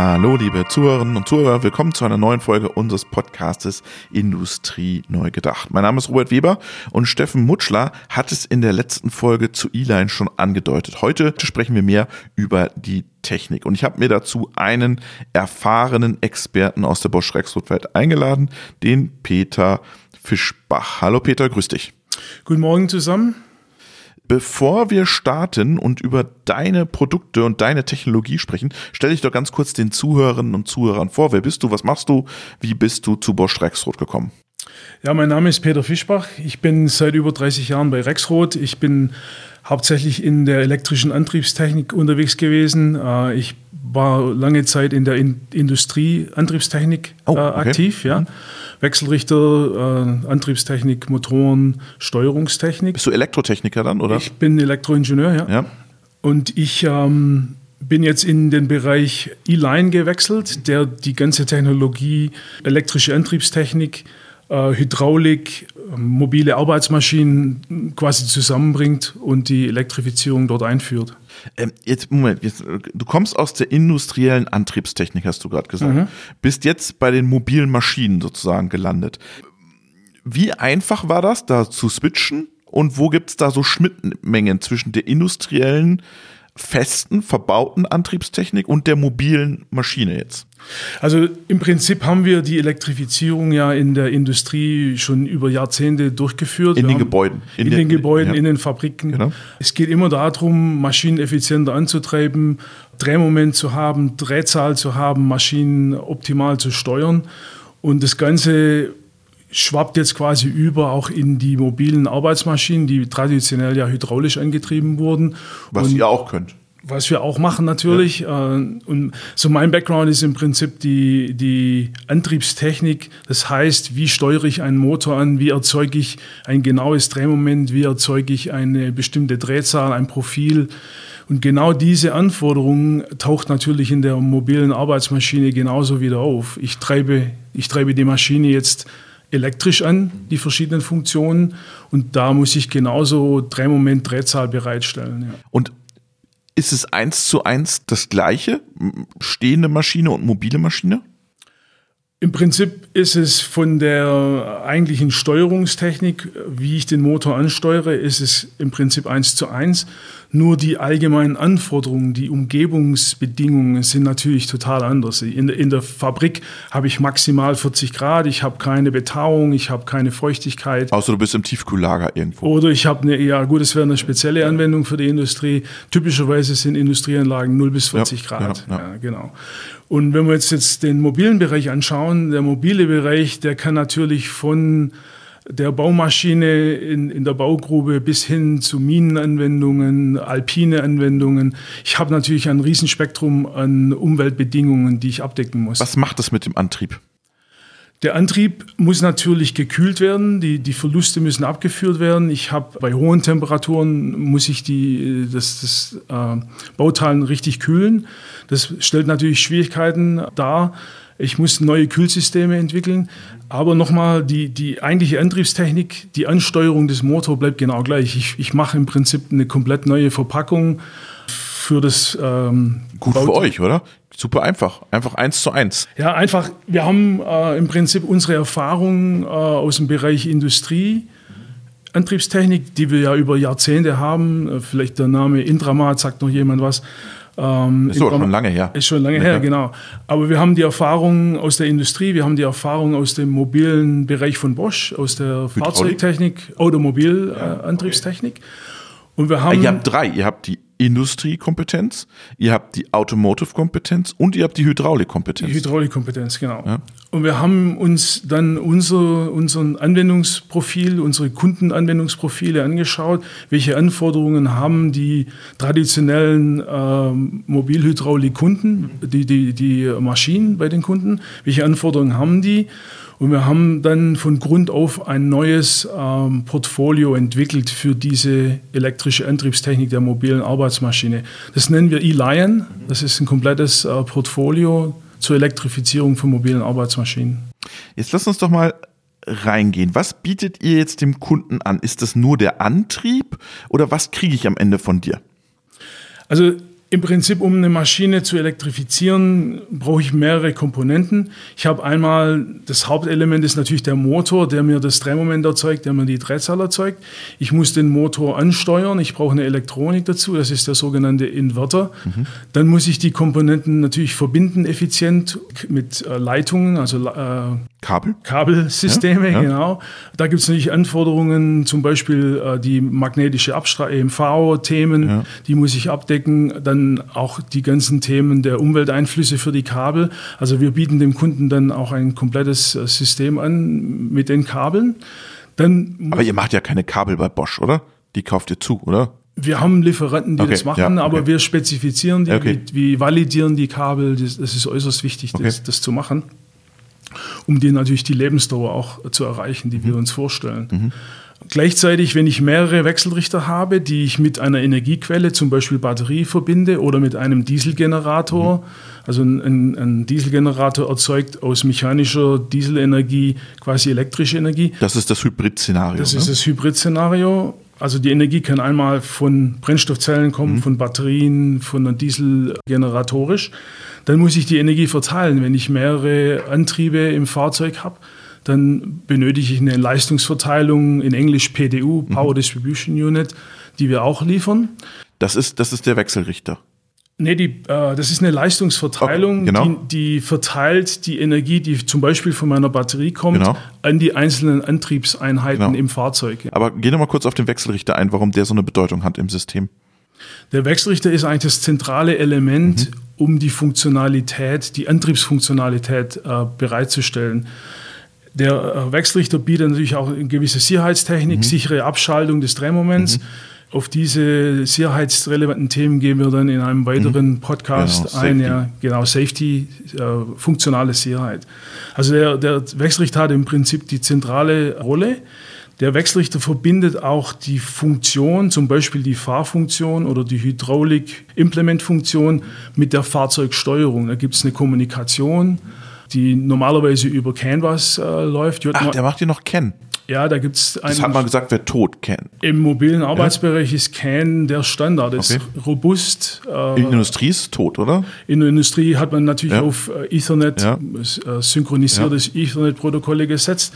Hallo, liebe Zuhörerinnen und Zuhörer, willkommen zu einer neuen Folge unseres Podcastes Industrie neu gedacht. Mein Name ist Robert Weber und Steffen Mutschler hat es in der letzten Folge zu E-Line schon angedeutet. Heute sprechen wir mehr über die Technik und ich habe mir dazu einen erfahrenen Experten aus der Bosch Rexroth-Welt eingeladen, den Peter Fischbach. Hallo Peter, grüß dich. Guten Morgen zusammen. Bevor wir starten und über deine Produkte und deine Technologie sprechen, stell dich doch ganz kurz den Zuhörerinnen und Zuhörern vor. Wer bist du? Was machst du? Wie bist du zu Bosch Rexroth gekommen? Ja, mein Name ist Peter Fischbach. Ich bin seit über 30 Jahren bei Rexroth. Ich bin hauptsächlich in der elektrischen Antriebstechnik unterwegs gewesen. Äh, ich war lange Zeit in der Industrie Antriebstechnik oh, okay. aktiv, ja. Mhm. Wechselrichter, äh, Antriebstechnik, Motoren, Steuerungstechnik. Bist du Elektrotechniker dann, oder? Ich bin Elektroingenieur, ja. ja. Und ich ähm, bin jetzt in den Bereich E-Line gewechselt, der die ganze Technologie, elektrische Antriebstechnik, äh, Hydraulik, mobile Arbeitsmaschinen quasi zusammenbringt und die Elektrifizierung dort einführt. Ähm, jetzt, Moment, jetzt, du kommst aus der industriellen Antriebstechnik, hast du gerade gesagt. Mhm. Bist jetzt bei den mobilen Maschinen sozusagen gelandet. Wie einfach war das, da zu switchen? Und wo gibt es da so Schnittmengen zwischen der industriellen festen, verbauten Antriebstechnik und der mobilen Maschine jetzt? Also im Prinzip haben wir die Elektrifizierung ja in der Industrie schon über Jahrzehnte durchgeführt. In wir den Gebäuden. In, in den Gebäuden, ja. in den Fabriken. Genau. Es geht immer darum, Maschinen effizienter anzutreiben, Drehmoment zu haben, Drehzahl zu haben, Maschinen optimal zu steuern. Und das Ganze schwappt jetzt quasi über auch in die mobilen Arbeitsmaschinen, die traditionell ja hydraulisch angetrieben wurden. Was Und ihr auch könnt. Was wir auch machen natürlich. Ja. Äh, und so mein Background ist im Prinzip die, die Antriebstechnik. Das heißt, wie steuere ich einen Motor an? Wie erzeuge ich ein genaues Drehmoment? Wie erzeuge ich eine bestimmte Drehzahl, ein Profil? Und genau diese Anforderung taucht natürlich in der mobilen Arbeitsmaschine genauso wieder auf. Ich treibe, ich treibe die Maschine jetzt elektrisch an, die verschiedenen Funktionen. Und da muss ich genauso Drehmoment, Drehzahl bereitstellen. Ja. Und ist es eins zu eins das gleiche? Stehende Maschine und mobile Maschine? Im Prinzip ist es von der eigentlichen Steuerungstechnik, wie ich den Motor ansteuere, ist es im Prinzip eins zu eins. Nur die allgemeinen Anforderungen, die Umgebungsbedingungen sind natürlich total anders. In, in der Fabrik habe ich maximal 40 Grad, ich habe keine Betauung, ich habe keine Feuchtigkeit. Außer du bist im Tiefkühllager irgendwo. Oder ich habe eine, ja gut, es wäre eine spezielle Anwendung für die Industrie. Typischerweise sind Industrieanlagen 0 bis 40 ja, Grad. Ja, ja. genau. Und wenn wir jetzt, jetzt den mobilen Bereich anschauen, der mobile Bereich, der kann natürlich von der Baumaschine in, in der Baugrube bis hin zu Minenanwendungen, alpine Anwendungen. Ich habe natürlich ein Riesenspektrum an Umweltbedingungen, die ich abdecken muss. Was macht das mit dem Antrieb? Der Antrieb muss natürlich gekühlt werden, die, die Verluste müssen abgeführt werden. Ich habe bei hohen Temperaturen muss ich die, das, das äh, Bauteilen richtig kühlen. Das stellt natürlich Schwierigkeiten dar. Ich muss neue Kühlsysteme entwickeln. Aber nochmal, die, die eigentliche Antriebstechnik, die Ansteuerung des Motors bleibt genau gleich. Ich, ich mache im Prinzip eine komplett neue Verpackung für das. Ähm, Gut Baut für euch, oder? Super einfach. Einfach eins zu eins. Ja, einfach. Wir haben äh, im Prinzip unsere Erfahrung äh, aus dem Bereich Industrie. Antriebstechnik, die wir ja über Jahrzehnte haben, äh, vielleicht der Name Intramat sagt noch jemand was, ähm, ist schon lange her. Ist schon lange ja. her, genau. Aber wir haben die Erfahrung aus der Industrie, wir haben die Erfahrung aus dem mobilen Bereich von Bosch, aus der Hydraulik? Fahrzeugtechnik, Automobilantriebstechnik. Ja, okay. Und wir haben. Ihr habt drei. Ihr habt die Industriekompetenz, ihr habt die Automotive-Kompetenz und ihr habt die Hydraulikkompetenz. Die Hydraulikkompetenz, genau. Ja. Und wir haben uns dann unser, unseren Anwendungsprofil, unsere Kundenanwendungsprofile angeschaut, welche Anforderungen haben die traditionellen äh, Mobilhydraulik-Kunden, die, die, die Maschinen bei den Kunden, welche Anforderungen haben die und wir haben dann von Grund auf ein neues ähm, Portfolio entwickelt für diese elektrische Antriebstechnik der mobilen Arbeitsmaschine. Das nennen wir E-Lion. Das ist ein komplettes äh, Portfolio zur Elektrifizierung von mobilen Arbeitsmaschinen. Jetzt lass uns doch mal reingehen. Was bietet ihr jetzt dem Kunden an? Ist das nur der Antrieb oder was kriege ich am Ende von dir? Also Im Prinzip, um eine Maschine zu elektrifizieren, brauche ich mehrere Komponenten. Ich habe einmal, das Hauptelement ist natürlich der Motor, der mir das Drehmoment erzeugt, der mir die Drehzahl erzeugt. Ich muss den Motor ansteuern, ich brauche eine Elektronik dazu, das ist der sogenannte Inverter. Mhm. Dann muss ich die Komponenten natürlich verbinden, effizient mit äh, Leitungen, also äh, Kabel? Kabelsysteme, ja, ja. genau. Da gibt es natürlich Anforderungen, zum Beispiel äh, die magnetische Abstrahlung, EMV-Themen, ja. die muss ich abdecken. Dann auch die ganzen Themen der Umwelteinflüsse für die Kabel. Also wir bieten dem Kunden dann auch ein komplettes äh, System an mit den Kabeln. Dann aber ihr macht ja keine Kabel bei Bosch, oder? Die kauft ihr zu, oder? Wir haben Lieferanten, die okay, das machen, ja, okay. aber wir spezifizieren die, okay. wir, wir, validieren die Kabel. Das, das ist äußerst wichtig, das, das zu machen um die natürlich die Lebensdauer auch zu erreichen, die mhm. wir uns vorstellen. Mhm. Gleichzeitig, wenn ich mehrere Wechselrichter habe, die ich mit einer Energiequelle, zum Beispiel Batterie, verbinde oder mit einem Dieselgenerator, mhm. also ein, ein, Dieselgenerator erzeugt aus mechanischer Dieselenergie quasi elektrische Energie. Das ist das Hybrid-Szenario. Das ne? ist das Hybrid-Szenario. Also die Energie kann einmal von Brennstoffzellen kommen, mhm. von Batterien, von Diesel generatorisch dann muss ich die Energie verteilen. Wenn ich mehrere Antriebe im Fahrzeug habe, dann benötige ich eine Leistungsverteilung, in Englisch PDU, Power mhm. Distribution Unit, die wir auch liefern. Das ist, das ist der Wechselrichter. Nee, die, äh, das ist eine Leistungsverteilung, okay, genau. die, die, verteilt die Energie, die zum Beispiel von meiner Batterie kommt, genau. an die einzelnen Antriebseinheiten genau. im Fahrzeug. Aber geh noch mal kurz auf den Wechselrichter ein, warum der so eine Bedeutung hat im System. Der Wechselrichter ist eigentlich das zentrale Element, mhm. um die Funktionalität, die Antriebsfunktionalität äh, bereitzustellen. Der äh, Wechselrichter bietet natürlich auch eine gewisse Sicherheitstechnik, mhm. sichere Abschaltung des Drehmoments. Mhm. Auf diese sicherheitsrelevanten Themen gehen wir dann in einem weiteren mhm. Podcast genau, ein. Ja, genau, Safety, äh, funktionale Sicherheit. Also der, der Wechselrichter hat im Prinzip die zentrale Rolle. Der Wechselrichter verbindet auch die Funktion, zum Beispiel die Fahrfunktion oder die Hydraulik-Implementfunktion mit der Fahrzeugsteuerung. Da gibt es eine Kommunikation, die normalerweise über Canvas äh, läuft. Ach, der macht ihr noch CAN. Ja, da gibt es Das hat man gesagt, wer tot CAN. Im mobilen Arbeitsbereich ja? ist CAN der Standard, ist okay. robust. Äh, in der Industrie ist tot, oder? In der Industrie hat man natürlich ja. auf äh, Ethernet, ja. Äh, synchronisiertes Ethernet-Protokolle gesetzt.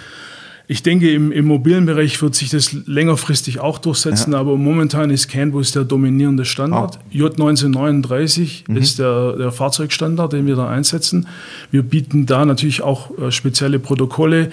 Ich denke, im, im mobilen Bereich wird sich das längerfristig auch durchsetzen, aber momentan ist CAN Bus der dominierende Standard. Oh. J1939 mhm. ist der, der Fahrzeugstandard, den wir da einsetzen. Wir bieten da natürlich auch äh, spezielle Protokolle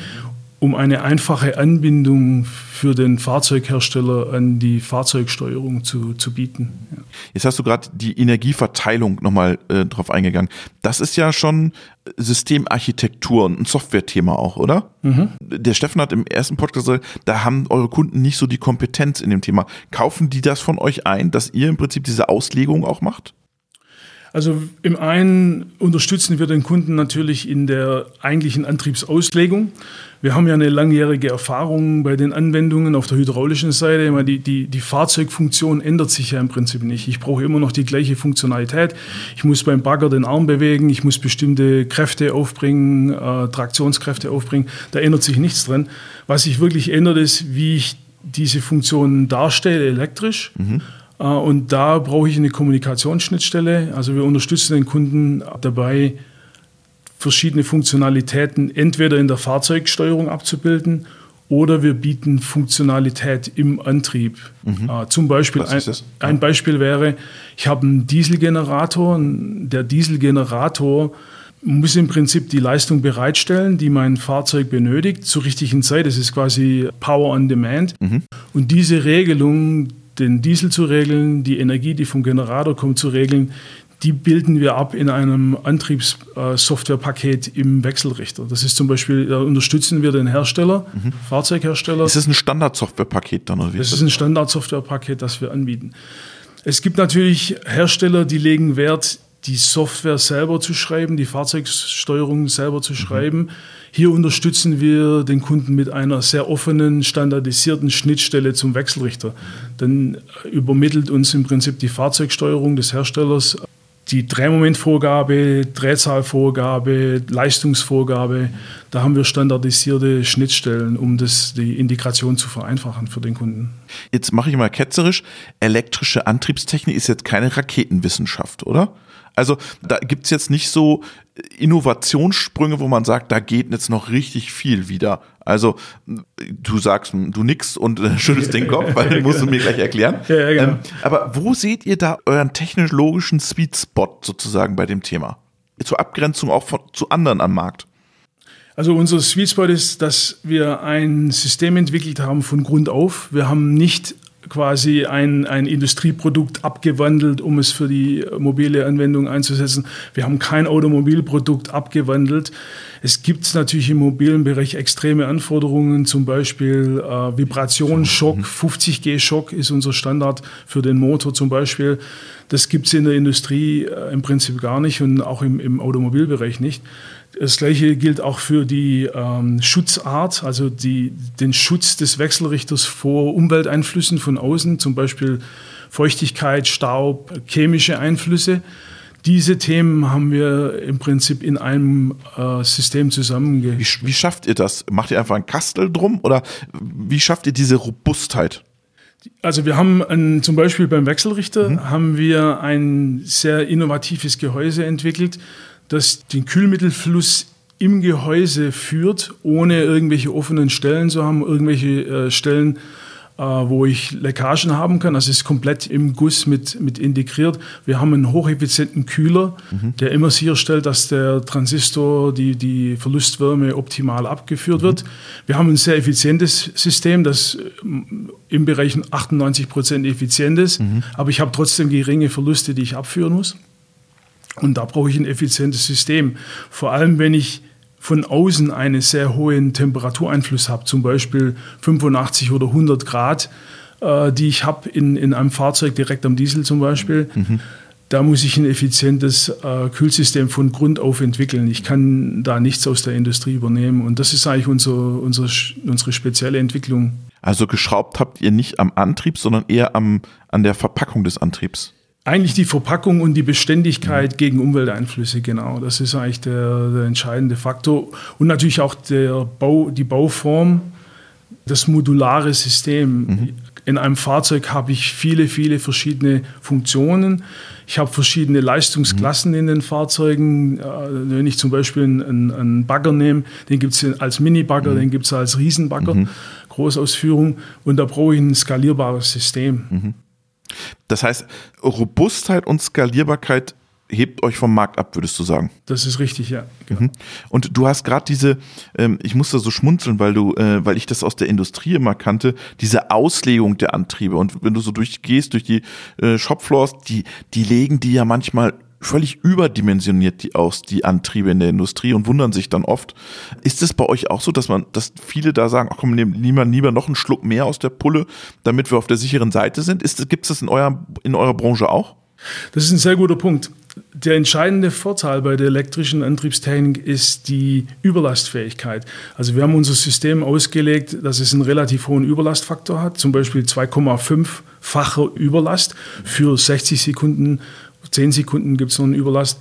um eine einfache Anbindung für den Fahrzeughersteller an die Fahrzeugsteuerung zu, zu bieten. Ja. Jetzt hast du gerade die Energieverteilung nochmal äh, drauf eingegangen. Das ist ja schon Systemarchitektur und ein Software-Thema auch, oder? Mhm. Der Steffen hat im ersten Podcast gesagt, da haben eure Kunden nicht so die Kompetenz in dem Thema. Kaufen die das von euch ein, dass ihr im Prinzip diese Auslegung auch macht? Also im einen unterstützen wir den Kunden natürlich in der eigentlichen Antriebsauslegung. Wir haben ja eine langjährige Erfahrung bei den Anwendungen auf der hydraulischen Seite. Die, die, die Fahrzeugfunktion ändert sich ja im Prinzip nicht. Ich brauche immer noch die gleiche Funktionalität. Ich muss beim Bagger den Arm bewegen, ich muss bestimmte Kräfte aufbringen, äh, Traktionskräfte aufbringen. Da ändert sich nichts drin. Was sich wirklich ändert, ist, wie ich diese Funktionen darstelle elektrisch. Mhm und da brauche ich eine Kommunikationsschnittstelle. Also wir unterstützen den Kunden dabei, verschiedene Funktionalitäten entweder in der Fahrzeugsteuerung abzubilden oder wir bieten Funktionalität im Antrieb. Mhm. Äh, zum Beispiel, ein, ein, Beispiel wäre, ich habe einen Dieselgenerator. Der Dieselgenerator muss im Prinzip die Leistung bereitstellen, die mein Fahrzeug benötigt, zur richtigen Zeit. Das ist quasi Power on Demand. Mhm. Und diese Regelung, den Diesel zu regeln, die Energie, die vom Generator kommt, zu regeln, die bilden wir ab in einem Antriebssoftwarepaket im Wechselrichter. Das ist zum Beispiel, da unterstützen wir den Hersteller, mhm. Fahrzeughersteller. Ist das ein Standardsoftwarepaket dann? Oder wie das ist ein Standardsoftwarepaket, das wir anbieten. Es gibt natürlich Hersteller, die legen Wert, die Software selber zu schreiben, die Fahrzeugsteuerung selber zu schreiben. Hier unterstützen wir den Kunden mit einer sehr offenen, standardisierten Schnittstelle zum Wechselrichter. Dann übermittelt uns im Prinzip die Fahrzeugsteuerung des Herstellers die Drehmomentvorgabe, Drehzahlvorgabe, Leistungsvorgabe, da haben wir standardisierte Schnittstellen, um das, die Integration zu vereinfachen für den Kunden. Jetzt mache ich mal ketzerisch. Elektrische Antriebstechnik ist jetzt keine Raketenwissenschaft, oder? Also da gibt es jetzt nicht so Innovationssprünge, wo man sagt, da geht jetzt noch richtig viel wieder. Also du sagst, du nix und äh, schüttelst den Kopf, weil den musst du mir gleich erklären. Ja, ja, genau. ähm, aber wo seht ihr da euren technologischen Sweet Spot sozusagen bei dem Thema? Zur Abgrenzung auch von, zu anderen am Markt. Also unser Sweet Spot ist, dass wir ein System entwickelt haben von Grund auf. Wir haben nicht quasi ein, ein Industrieprodukt abgewandelt, um es für die mobile Anwendung einzusetzen. Wir haben kein Automobilprodukt abgewandelt. Es gibt natürlich im mobilen Bereich extreme Anforderungen, zum Beispiel äh, Vibrationsschock, 50G-Schock ist unser Standard für den Motor zum Beispiel. Das gibt es in der Industrie äh, im Prinzip gar nicht und auch im, im Automobilbereich nicht. Das gleiche gilt auch für die ähm, Schutzart, also die, den Schutz des Wechselrichters vor Umwelteinflüssen von außen, zum Beispiel Feuchtigkeit, Staub, chemische Einflüsse. Diese Themen haben wir im Prinzip in einem äh, System zusammenge. Wie, wie schafft ihr das? Macht ihr einfach ein Kastel drum oder wie schafft ihr diese Robustheit? Also wir haben ein, zum Beispiel beim Wechselrichter mhm. haben wir ein sehr innovatives Gehäuse entwickelt, das den Kühlmittelfluss im Gehäuse führt, ohne irgendwelche offenen Stellen zu haben, irgendwelche äh, Stellen, äh, wo ich Leckagen haben kann. Also es ist komplett im Guss mit, mit integriert. Wir haben einen hocheffizienten Kühler, mhm. der immer sicherstellt, dass der Transistor, die, die Verlustwärme optimal abgeführt mhm. wird. Wir haben ein sehr effizientes System, das äh, im Bereich 98 Prozent effizient ist, mhm. aber ich habe trotzdem geringe Verluste, die ich abführen muss. Und da brauche ich ein effizientes System. Vor allem, wenn ich von außen einen sehr hohen Temperatureinfluss habe, zum Beispiel 85 oder 100 Grad, äh, die ich habe in, in einem Fahrzeug direkt am Diesel zum Beispiel. Mhm. Da muss ich ein effizientes äh, Kühlsystem von Grund auf entwickeln. Ich kann da nichts aus der Industrie übernehmen. Und das ist eigentlich unser, unser, unsere spezielle Entwicklung. Also geschraubt habt ihr nicht am Antrieb, sondern eher am, an der Verpackung des Antriebs. Eigentlich die Verpackung und die Beständigkeit gegen Umwelteinflüsse, genau. Das ist eigentlich der, der entscheidende Faktor. Und natürlich auch der Bau, die Bauform, das modulare System. Mhm. In einem Fahrzeug habe ich viele, viele verschiedene Funktionen. Ich habe verschiedene Leistungsklassen mhm. in den Fahrzeugen. Äh, wenn ich zum Beispiel einen, einen Bagger nehme, den gibt es als Mini-Bagger, mhm. den gibt es als Riesenbagger, mhm. Großausführung. Und da brauche ich ein skalierbares System. Das heißt, Robustheit und Skalierbarkeit hebt euch vom Markt ab, würdest du sagen? Das ist richtig, ja. Genau. Und du hast gerade diese, ähm, ich musste so schmunzeln, weil du, äh, weil ich das aus der Industrie immer kannte, diese Auslegung der Antriebe. Und wenn du so durchgehst durch die äh, Shopfloors, die, die legen die ja manchmal völlig überdimensioniert die aus, die Antriebe in der Industrie und wundern sich dann oft. Ist es bei euch auch so, dass man, dass viele da sagen, ach komm, nehmen lieber, lieber noch einen Schluck mehr aus der Pulle, damit wir auf der sicheren Seite sind? Gibt es das in, euer, in eurer Branche auch? Das ist ein sehr guter Punkt. Der entscheidende Vorteil bei der elektrischen Antriebstechnik ist die Überlastfähigkeit. Also wir haben unser System ausgelegt, dass es einen relativ hohen Überlastfaktor hat, zum Beispiel 2,5-fache Überlast für 60 Sekunden 10 Sekunden gibt es noch einen Überlast.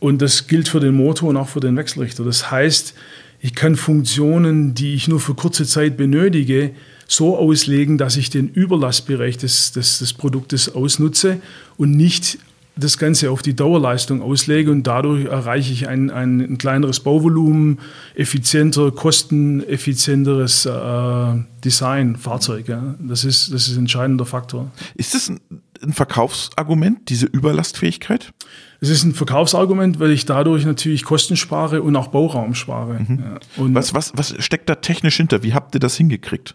Und das gilt für den Motor und auch für den Wechselrichter. Das heißt, ich kann Funktionen, die ich nur für kurze Zeit benötige, so auslegen, dass ich den Überlastbereich des, des, des Produktes ausnutze und nicht das Ganze auf die Dauerleistung auslege und dadurch erreiche ich ein, ein, ein kleineres Bauvolumen, effizienter, kosteneffizienteres äh, Design, Fahrzeug. Ja. Das, ist, das ist ein entscheidender Faktor. Ist das ein, ein Verkaufsargument, diese Überlastfähigkeit? Es ist ein Verkaufsargument, weil ich dadurch natürlich Kosten spare und auch Bauraum spare. Mhm. Ja. was, was, was steckt da technisch hinter? Wie habt ihr das hingekriegt?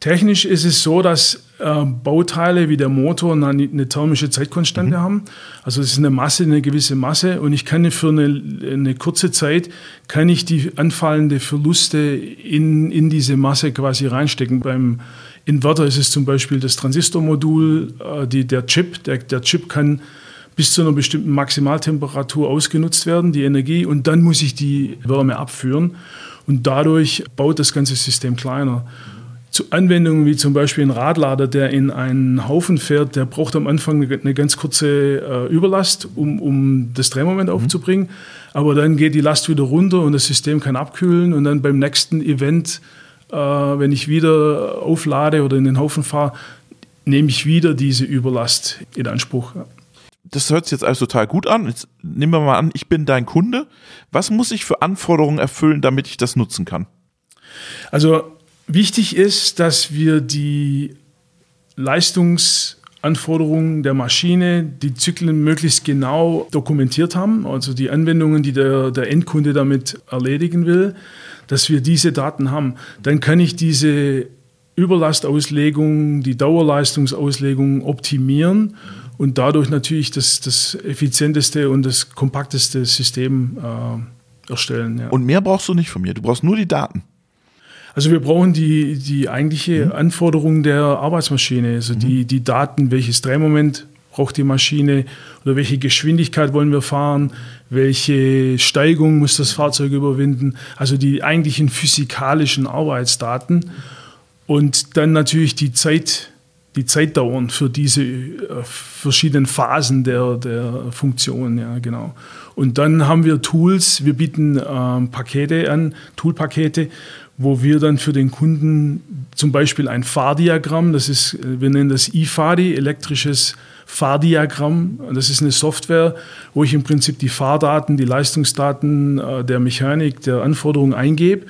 Technisch ist es so, dass äh, Bauteile wie der Motor eine, eine thermische Zeitkonstante mhm. haben. Also es ist eine Masse, eine gewisse Masse und ich kann für eine, eine kurze Zeit kann ich die anfallende Verluste in, in diese Masse quasi reinstecken. Beim Inverter ist es zum Beispiel das Transistormodul, äh, die, der Chip. Der, der Chip kann bis zu einer bestimmten Maximaltemperatur ausgenutzt werden, die Energie, und dann muss ich die Wärme abführen. Und dadurch baut das ganze System kleiner. zu Anwendungen wie zum Beispiel ein Radlader, der in einen Haufen fährt, der braucht am Anfang eine ganz kurze äh, Überlast, um, um das Drehmoment mhm. aufzubringen. Aber dann geht die Last wieder runter und das System kann abkühlen und dann beim nächsten Event, äh, wenn ich wieder auflade oder in den Haufen fahre, nehme ich wieder diese Überlast in Anspruch. Das hört sich jetzt alles total gut an. Jetzt nehmen wir mal an, ich bin dein Kunde. Was muss ich für Anforderungen erfüllen, damit ich das nutzen kann? Also Wichtig ist, dass wir die Leistungsanforderungen der Maschine, die Zyklen möglichst genau dokumentiert haben, also die Anwendungen, die der, der Endkunde damit erledigen will, dass wir diese Daten haben. Dann kann ich diese Überlastauslegung, die Dauerleistungsauslegung optimieren und dadurch natürlich das, das effizienteste und das kompakteste System äh, erstellen. Ja. Und mehr brauchst du nicht von mir, du brauchst nur die Daten. Also wir brauchen die, die eigentliche mhm. Anforderung der Arbeitsmaschine, also mhm. die, die Daten, welches Drehmoment braucht die Maschine oder welche Geschwindigkeit wollen wir fahren, welche Steigung muss das Fahrzeug überwinden, also die eigentlichen physikalischen Arbeitsdaten und dann natürlich die Zeit, die Zeitdauern für diese äh, verschiedenen Phasen der, der Funktion, ja genau. Und dann haben wir Tools, wir bieten ähm, Pakete an, Toolpakete, wo wir dann für den Kunden zum Beispiel ein Fahrdiagramm, das ist, wir nennen das IFADI, elektrisches Fahrdiagramm. Das ist eine Software, wo ich im Prinzip die Fahrdaten, die Leistungsdaten äh, der Mechanik, der Anforderungen eingebe.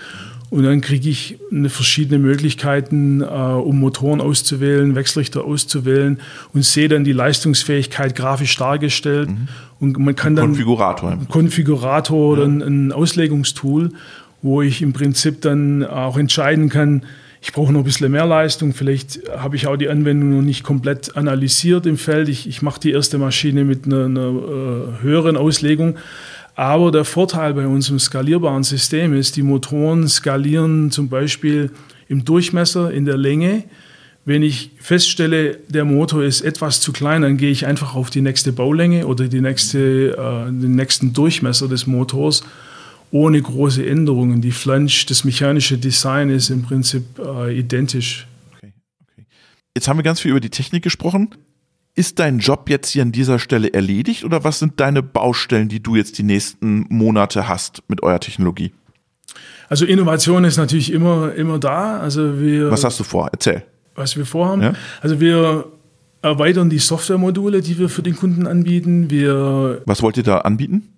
Und dann kriege ich eine verschiedene Möglichkeiten, äh, um Motoren auszuwählen, Wechselrichter auszuwählen und sehe dann die Leistungsfähigkeit grafisch dargestellt. Mhm. Und man kann dann Konfigurator. Konfigurator oder ein, ein Auslegungstool wo ich im Prinzip dann auch entscheiden kann, ich brauche noch ein bisschen mehr Leistung, vielleicht habe ich auch die Anwendung noch nicht komplett analysiert im Feld. Ich, ich mache die erste Maschine mit einer, einer äh, höheren Auslegung. Aber der Vorteil bei unserem skalierbaren System ist, die Motoren skalieren zum Beispiel im Durchmesser, in der Länge. Wenn ich feststelle, der Motor ist etwas zu klein, dann gehe ich einfach auf die nächste Baulänge oder die nächste, äh, den nächsten Durchmesser des Motors ohne große Änderungen. Die Flange, das mechanische Design ist im Prinzip äh, identisch. Okay, okay. Jetzt haben wir ganz viel über die Technik gesprochen. Ist dein Job jetzt hier an dieser Stelle erledigt oder was sind deine Baustellen, die du jetzt die nächsten Monate hast mit eurer Technologie? Also Innovation ist natürlich immer, immer da. Also wir, was hast du vor? Erzähl. Was wir vorhaben. Ja? Also wir erweitern die Softwaremodule, die wir für den Kunden anbieten. Wir, was wollt ihr da anbieten?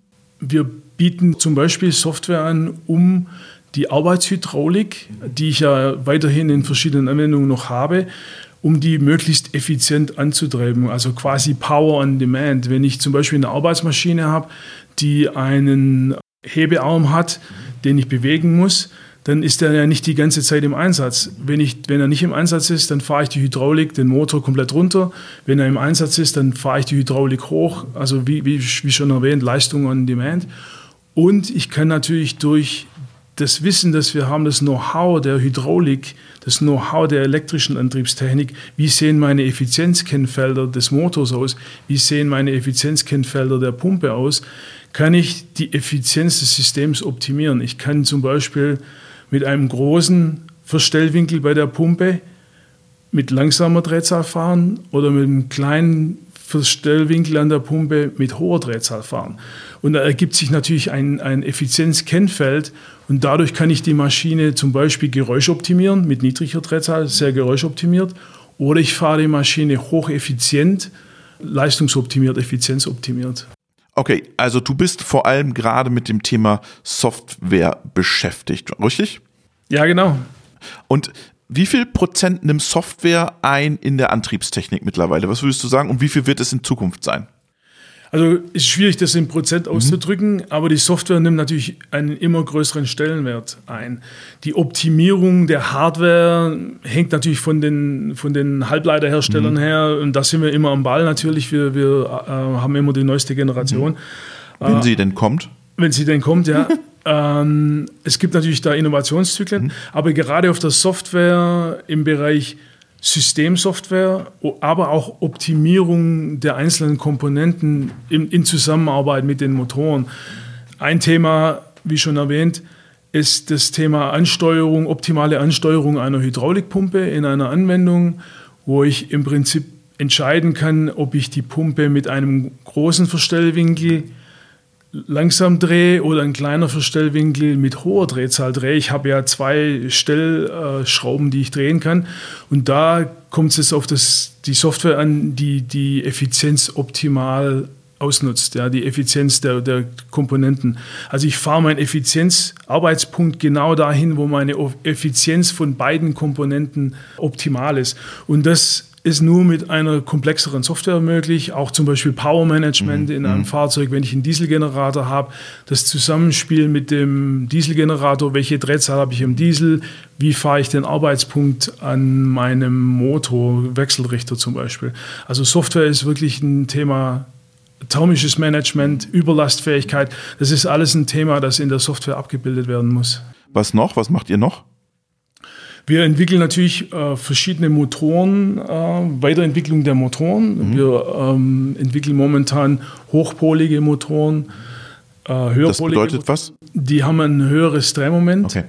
Wir bieten zum Beispiel Software an, um die Arbeitshydraulik, die ich ja weiterhin in verschiedenen Anwendungen noch habe, um die möglichst effizient anzutreiben, also quasi Power on Demand. Wenn ich zum Beispiel eine Arbeitsmaschine habe, die einen Hebearm hat, den ich bewegen muss, dann ist er ja nicht die ganze Zeit im Einsatz. Wenn, ich, wenn er nicht im Einsatz ist, dann fahre ich die Hydraulik, den Motor komplett runter. Wenn er im Einsatz ist, dann fahre ich die Hydraulik hoch. Also wie, wie, wie schon erwähnt, Leistung on Demand. Und ich kann natürlich durch das Wissen, das wir haben, das Know-how der Hydraulik, das Know-how der elektrischen Antriebstechnik, wie sehen meine Effizienzkennfelder des Motors aus, wie sehen meine Effizienzkennfelder der Pumpe aus, kann ich die Effizienz des Systems optimieren. Ich kann zum Beispiel mit einem großen Verstellwinkel bei der Pumpe mit langsamer Drehzahl fahren oder mit einem kleinen Verstellwinkel an der Pumpe mit hoher Drehzahl fahren. Und da ergibt sich natürlich ein, ein Effizienzkennfeld und dadurch kann ich die Maschine zum Beispiel geräuschoptimieren mit niedriger Drehzahl, sehr geräuschoptimiert, oder ich fahre die Maschine hocheffizient, leistungsoptimiert, effizienzoptimiert. Okay, also du bist vor allem gerade mit dem Thema Software beschäftigt, richtig? Ja, genau. Und wie viel Prozent nimmt Software ein in der Antriebstechnik mittlerweile? Was würdest du sagen und wie viel wird es in Zukunft sein? Also ist schwierig, das in Prozent mhm. auszudrücken, mhm. aber die Software nimmt natürlich einen immer größeren Stellenwert ein. Die Optimierung der Hardware hängt natürlich von den, von den Halbleiterherstellern mhm. her und da sind wir immer am Ball natürlich. Wir, wir äh, haben immer die neueste Generation. Mhm. Wenn äh, sie denn kommt? Wenn sie denn kommt, ja. ähm, es gibt natürlich da Innovationszyklen, mhm. aber gerade auf der Software im Bereich Systemsoftware, aber auch Optimierung der einzelnen Komponenten in, in, Zusammenarbeit mit den Motoren. Ein Thema, wie schon erwähnt, ist das Thema Ansteuerung, optimale Ansteuerung einer Hydraulikpumpe in einer Anwendung, wo ich im Prinzip entscheiden kann, ob ich die Pumpe mit einem großen Verstellwinkel langsam drehe oder ein kleiner Verstellwinkel mit hoher Drehzahl drehe. Ich habe ja zwei Stellschrauben, die ich drehen kann. Und da kommt es auf das, die Software an, die die Effizienz optimal ausnutzt, ja, die Effizienz der, der Komponenten. Also ich fahre meinen Effizienzarbeitspunkt genau dahin, wo meine Effizienz von beiden Komponenten optimal ist. Und das ist nur mit einer komplexeren Software möglich, auch zum Beispiel Power Management mhm. in einem mhm. Fahrzeug, wenn ich einen Dieselgenerator habe, das Zusammenspiel mit dem Dieselgenerator, welche Drehzahl habe ich im Diesel, wie fahre ich den Arbeitspunkt an meinem Motor, Wechselrichter zum Beispiel. Also Software ist wirklich ein Thema thermisches Management, Überlastfähigkeit, das ist alles ein Thema, das in der Software abgebildet werden muss. Was noch? Was macht ihr noch? Wir entwickeln natürlich äh, verschiedene Motoren, äh, Weiterentwicklung der Motoren. Mhm. Wir ähm, entwickeln momentan hochpolige Motoren. Äh, höherpolige das bedeutet Motoren. was? Die haben ein höheres Drehmoment. Okay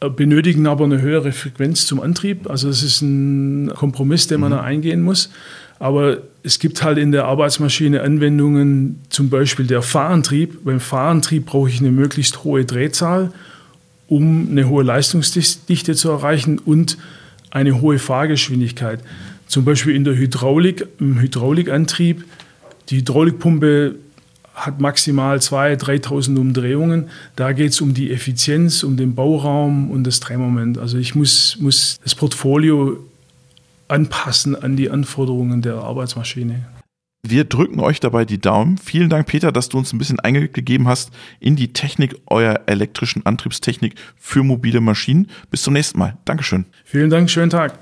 äh, benötigen aber eine höhere Frequenz zum Antrieb. Also das ist ein Kompromiss, den man mhm. da eingehen muss. Aber es gibt halt in der Arbeitsmaschine Anwendungen, zum Beispiel der Fahrantrieb. Beim Fahrantrieb brauche ich eine möglichst hohe Drehzahl um eine hohe Leistungsdichte zu erreichen und eine hohe Fahrgeschwindigkeit. Zum Beispiel in der Hydraulik, im Hydraulikantrieb, die Hydraulikpumpe hat maximal 2.000, 3.000 Umdrehungen. Da geht es um die Effizienz, um den Bauraum und das Drehmoment. Also ich muss, muss das Portfolio anpassen an die Anforderungen der Arbeitsmaschine. Wir drücken euch dabei die Daumen. Vielen Dank, Peter, dass du uns ein bisschen Einblick gegeben hast in die Technik eurer elektrischen Antriebstechnik für mobile Maschinen. Bis zum nächsten Mal. Dankeschön. Vielen Dank, schönen Tag.